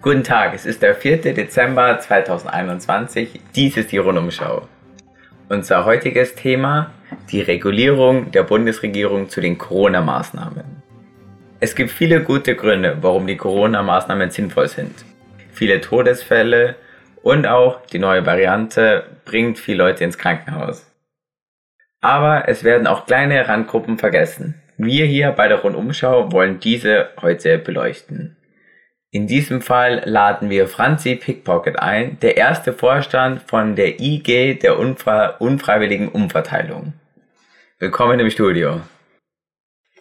Guten Tag, es ist der 4. Dezember 2021. Dies ist die Rundumschau. Unser heutiges Thema, die Regulierung der Bundesregierung zu den Corona-Maßnahmen. Es gibt viele gute Gründe, warum die Corona-Maßnahmen sinnvoll sind. Viele Todesfälle und auch die neue Variante bringt viele Leute ins Krankenhaus. Aber es werden auch kleine Randgruppen vergessen. Wir hier bei der Rundumschau wollen diese heute beleuchten. In diesem Fall laden wir Franzi Pickpocket ein, der erste Vorstand von der IG der Unfre unfreiwilligen Umverteilung. Willkommen im Studio.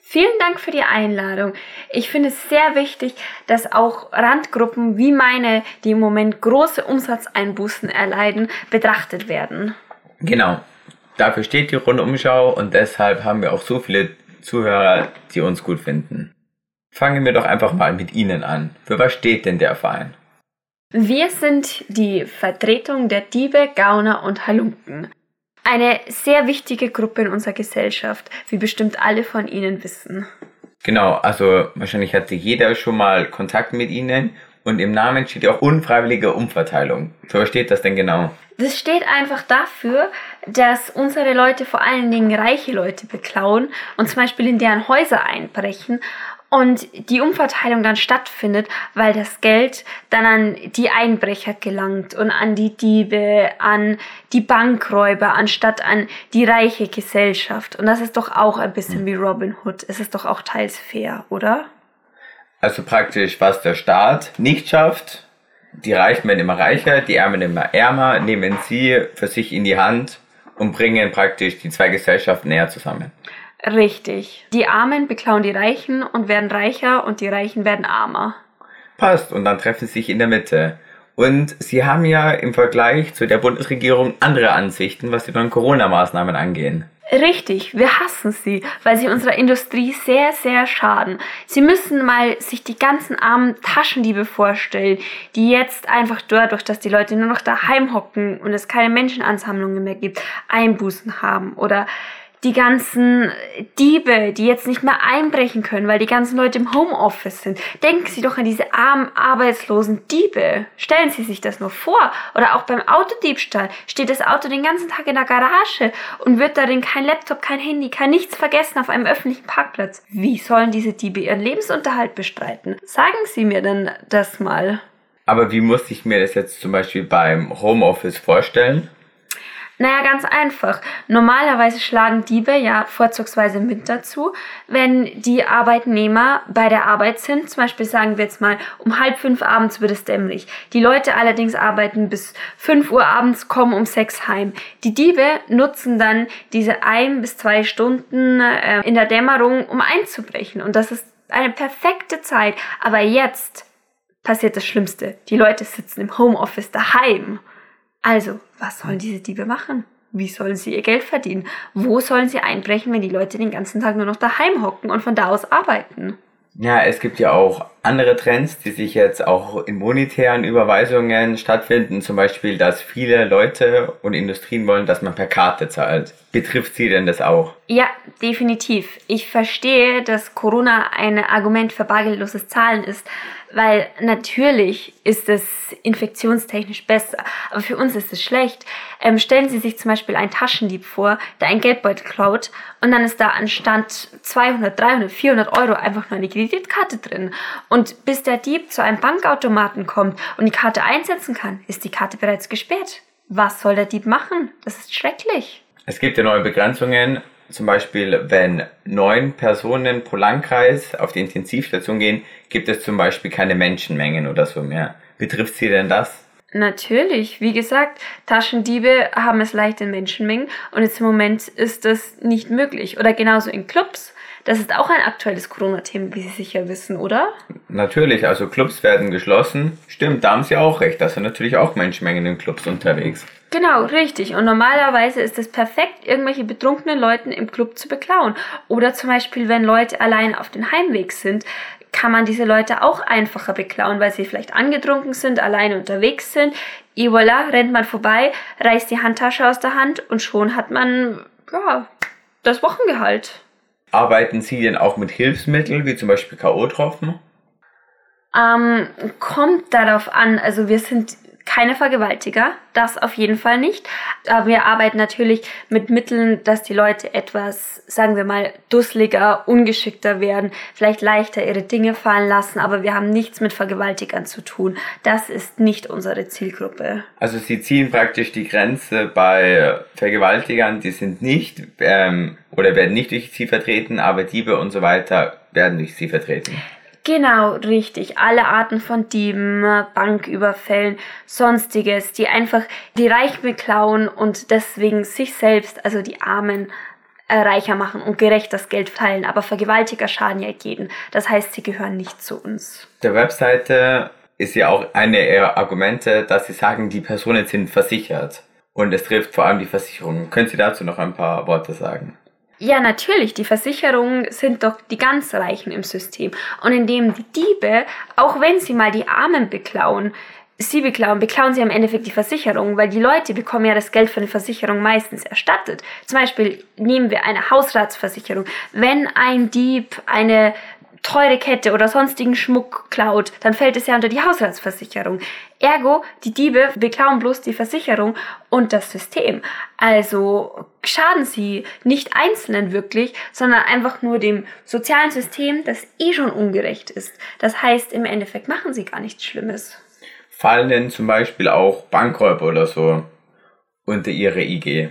Vielen Dank für die Einladung. Ich finde es sehr wichtig, dass auch Randgruppen wie meine, die im Moment große Umsatzeinbußen erleiden, betrachtet werden. Genau. Dafür steht die Rundumschau und deshalb haben wir auch so viele Zuhörer, die uns gut finden. Fangen wir doch einfach mal mit Ihnen an. Für was steht denn der Verein? Wir sind die Vertretung der Diebe, Gauner und Halunken. Eine sehr wichtige Gruppe in unserer Gesellschaft, wie bestimmt alle von Ihnen wissen. Genau, also wahrscheinlich hatte jeder schon mal Kontakt mit Ihnen und im Namen steht ja auch unfreiwillige Umverteilung. Für was steht das denn genau? Das steht einfach dafür, dass unsere Leute vor allen Dingen reiche Leute beklauen und zum Beispiel in deren Häuser einbrechen und die Umverteilung dann stattfindet, weil das Geld dann an die Einbrecher gelangt und an die Diebe, an die Bankräuber, anstatt an die reiche Gesellschaft. Und das ist doch auch ein bisschen wie Robin Hood. Es ist doch auch teils fair, oder? Also praktisch, was der Staat nicht schafft, die Reichen werden immer reicher, die Ärmeren immer ärmer, nehmen sie für sich in die Hand und bringen praktisch die zwei Gesellschaften näher zusammen. Richtig. Die Armen beklauen die Reichen und werden reicher und die Reichen werden armer. Passt, und dann treffen sie sich in der Mitte. Und sie haben ja im Vergleich zu der Bundesregierung andere Ansichten, was die neuen Corona-Maßnahmen angehen. Richtig, wir hassen sie, weil sie unserer Industrie sehr, sehr schaden. Sie müssen mal sich die ganzen armen Taschendiebe vorstellen, die jetzt einfach dadurch, dass die Leute nur noch daheim hocken und es keine Menschenansammlungen mehr gibt, Einbußen haben. Oder die ganzen Diebe, die jetzt nicht mehr einbrechen können, weil die ganzen Leute im Homeoffice sind. Denken Sie doch an diese armen, arbeitslosen Diebe. Stellen Sie sich das nur vor. Oder auch beim Autodiebstahl steht das Auto den ganzen Tag in der Garage und wird darin kein Laptop, kein Handy, kein nichts vergessen auf einem öffentlichen Parkplatz. Wie sollen diese Diebe ihren Lebensunterhalt bestreiten? Sagen Sie mir denn das mal. Aber wie muss ich mir das jetzt zum Beispiel beim Homeoffice vorstellen? Naja, ganz einfach. Normalerweise schlagen Diebe ja vorzugsweise im Winter zu, wenn die Arbeitnehmer bei der Arbeit sind. Zum Beispiel sagen wir jetzt mal, um halb fünf abends wird es dämmerig. Die Leute allerdings arbeiten bis fünf Uhr abends, kommen um sechs heim. Die Diebe nutzen dann diese ein bis zwei Stunden äh, in der Dämmerung, um einzubrechen. Und das ist eine perfekte Zeit. Aber jetzt passiert das Schlimmste. Die Leute sitzen im Homeoffice daheim. Also, was sollen diese Diebe machen? Wie sollen sie ihr Geld verdienen? Wo sollen sie einbrechen, wenn die Leute den ganzen Tag nur noch daheim hocken und von da aus arbeiten? Ja, es gibt ja auch andere Trends, die sich jetzt auch in monetären Überweisungen stattfinden. Zum Beispiel, dass viele Leute und Industrien wollen, dass man per Karte zahlt. Betrifft Sie denn das auch? Ja, definitiv. Ich verstehe, dass Corona ein Argument für bargeldloses Zahlen ist, weil natürlich ist es infektionstechnisch besser, aber für uns ist es schlecht. Ähm, stellen Sie sich zum Beispiel einen Taschendieb vor, der einen Geldbeutel klaut und dann ist da anstatt 200, 300, 400 Euro einfach nur eine Kreditkarte drin. Und bis der Dieb zu einem Bankautomaten kommt und die Karte einsetzen kann, ist die Karte bereits gesperrt. Was soll der Dieb machen? Das ist schrecklich. Es gibt ja neue Begrenzungen zum Beispiel, wenn neun Personen pro Landkreis auf die Intensivstation gehen, gibt es zum Beispiel keine Menschenmengen oder so mehr. Betrifft Sie denn das? Natürlich, wie gesagt, Taschendiebe haben es leicht in Menschenmengen und jetzt im Moment ist das nicht möglich. Oder genauso in Clubs. Das ist auch ein aktuelles Corona-Thema, wie Sie sicher wissen, oder? Natürlich, also Clubs werden geschlossen. Stimmt, da haben Sie auch recht. Da sind natürlich auch Menschenmengen in Clubs unterwegs. Genau, richtig. Und normalerweise ist es perfekt, irgendwelche betrunkenen Leuten im Club zu beklauen. Oder zum Beispiel, wenn Leute allein auf den Heimweg sind, kann man diese Leute auch einfacher beklauen, weil sie vielleicht angetrunken sind, alleine unterwegs sind. Et voilà, rennt man vorbei, reißt die Handtasche aus der Hand und schon hat man, ja, das Wochengehalt. Arbeiten Sie denn auch mit Hilfsmitteln, wie zum Beispiel K.O.-Tropfen? Ähm, kommt darauf an, also wir sind keine Vergewaltiger, das auf jeden Fall nicht. Aber wir arbeiten natürlich mit Mitteln, dass die Leute etwas, sagen wir mal, dusseliger, ungeschickter werden, vielleicht leichter ihre Dinge fallen lassen, aber wir haben nichts mit Vergewaltigern zu tun. Das ist nicht unsere Zielgruppe. Also Sie ziehen praktisch die Grenze bei Vergewaltigern, die sind nicht ähm, oder werden nicht durch Sie vertreten, aber Diebe und so weiter werden durch Sie vertreten. Genau, richtig. Alle Arten von Dieben, Banküberfällen, sonstiges, die einfach die Reichen beklauen und deswegen sich selbst, also die Armen, äh, reicher machen und gerecht das Geld teilen. Aber Vergewaltiger schaden ja jeden. Das heißt, sie gehören nicht zu uns. Der Webseite ist ja auch eine ihrer Argumente, dass sie sagen, die Personen sind versichert. Und es trifft vor allem die Versicherung. Können Sie dazu noch ein paar Worte sagen? Ja, natürlich. Die Versicherungen sind doch die ganz Reichen im System. Und indem die Diebe, auch wenn sie mal die Armen beklauen, sie beklauen, beklauen sie im Endeffekt die Versicherung, weil die Leute bekommen ja das Geld von der Versicherung meistens erstattet. Zum Beispiel nehmen wir eine Hausratsversicherung. Wenn ein Dieb eine teure Kette oder sonstigen Schmuck klaut, dann fällt es ja unter die Haushaltsversicherung. Ergo, die Diebe beklauen bloß die Versicherung und das System. Also schaden sie nicht Einzelnen wirklich, sondern einfach nur dem sozialen System, das eh schon ungerecht ist. Das heißt, im Endeffekt machen sie gar nichts Schlimmes. Fallen denn zum Beispiel auch Bankräuber oder so unter ihre IG?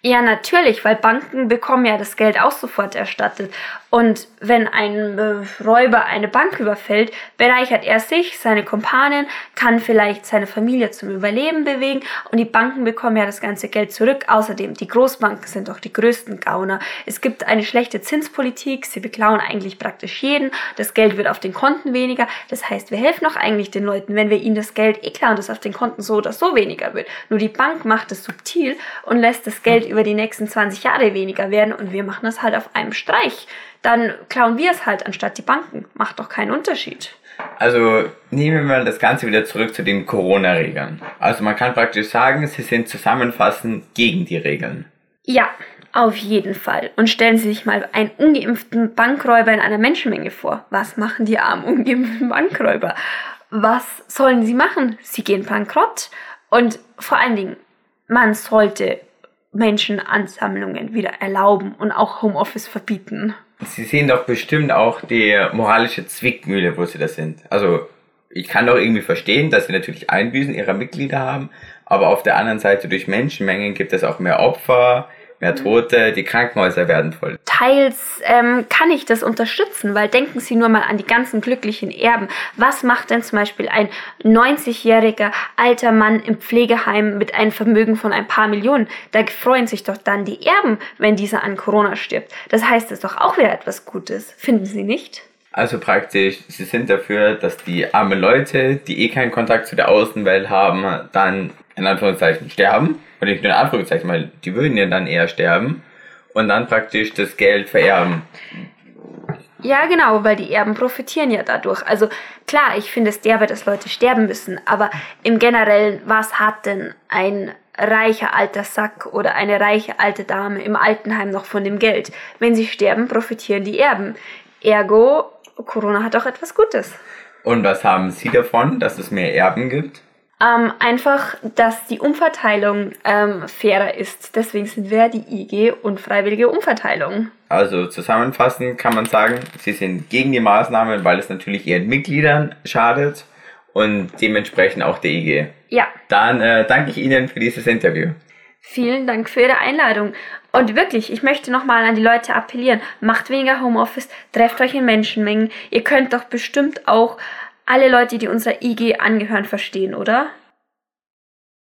Ja, natürlich, weil Banken bekommen ja das Geld auch sofort erstattet. Und wenn ein Räuber eine Bank überfällt, bereichert er sich, seine Kumpanen, kann vielleicht seine Familie zum Überleben bewegen und die Banken bekommen ja das ganze Geld zurück. Außerdem, die Großbanken sind doch die größten Gauner. Es gibt eine schlechte Zinspolitik, sie beklauen eigentlich praktisch jeden, das Geld wird auf den Konten weniger. Das heißt, wir helfen doch eigentlich den Leuten, wenn wir ihnen das Geld eh klauen, dass auf den Konten so oder so weniger wird. Nur die Bank macht es subtil und lässt das Geld über die nächsten 20 Jahre weniger werden und wir machen das halt auf einem Streich dann klauen wir es halt anstatt die Banken. Macht doch keinen Unterschied. Also nehmen wir das Ganze wieder zurück zu den Corona-Regeln. Also man kann praktisch sagen, sie sind zusammenfassend gegen die Regeln. Ja, auf jeden Fall. Und stellen Sie sich mal einen ungeimpften Bankräuber in einer Menschenmenge vor. Was machen die armen ungeimpften Bankräuber? Was sollen sie machen? Sie gehen bankrott. Und vor allen Dingen, man sollte Menschenansammlungen wieder erlauben und auch Homeoffice verbieten. Sie sehen doch bestimmt auch die moralische Zwickmühle, wo Sie da sind. Also ich kann doch irgendwie verstehen, dass Sie natürlich Einbüßen Ihrer Mitglieder haben, aber auf der anderen Seite durch Menschenmengen gibt es auch mehr Opfer, mehr Tote, die Krankenhäuser werden voll. Teils ähm, kann ich das unterstützen, weil denken Sie nur mal an die ganzen glücklichen Erben. Was macht denn zum Beispiel ein 90-jähriger alter Mann im Pflegeheim mit einem Vermögen von ein paar Millionen? Da freuen sich doch dann die Erben, wenn dieser an Corona stirbt. Das heißt, es ist doch auch wieder etwas Gutes. Finden Sie nicht? Also praktisch, sie sind dafür, dass die armen Leute, die eh keinen Kontakt zu der Außenwelt haben, dann in Anführungszeichen sterben. Und nicht nur in Anführungszeichen, weil die würden ja dann eher sterben und dann praktisch das Geld vererben. Ja, genau, weil die Erben profitieren ja dadurch. Also klar, ich finde es derbe, dass Leute sterben müssen, aber im Generellen, was hat denn ein reicher alter Sack oder eine reiche alte Dame im Altenheim noch von dem Geld? Wenn sie sterben, profitieren die Erben. Ergo, Corona hat auch etwas Gutes. Und was haben Sie davon, dass es mehr Erben gibt? Ähm, einfach, dass die Umverteilung ähm, fairer ist. Deswegen sind wir die IG und freiwillige Umverteilung. Also zusammenfassend kann man sagen, Sie sind gegen die Maßnahmen, weil es natürlich Ihren Mitgliedern schadet und dementsprechend auch der IG. Ja. Dann äh, danke ich Ihnen für dieses Interview. Vielen Dank für Ihre Einladung. Und wirklich, ich möchte nochmal an die Leute appellieren. Macht weniger Homeoffice, trefft euch in Menschenmengen. Ihr könnt doch bestimmt auch alle Leute, die unserer IG angehören, verstehen, oder?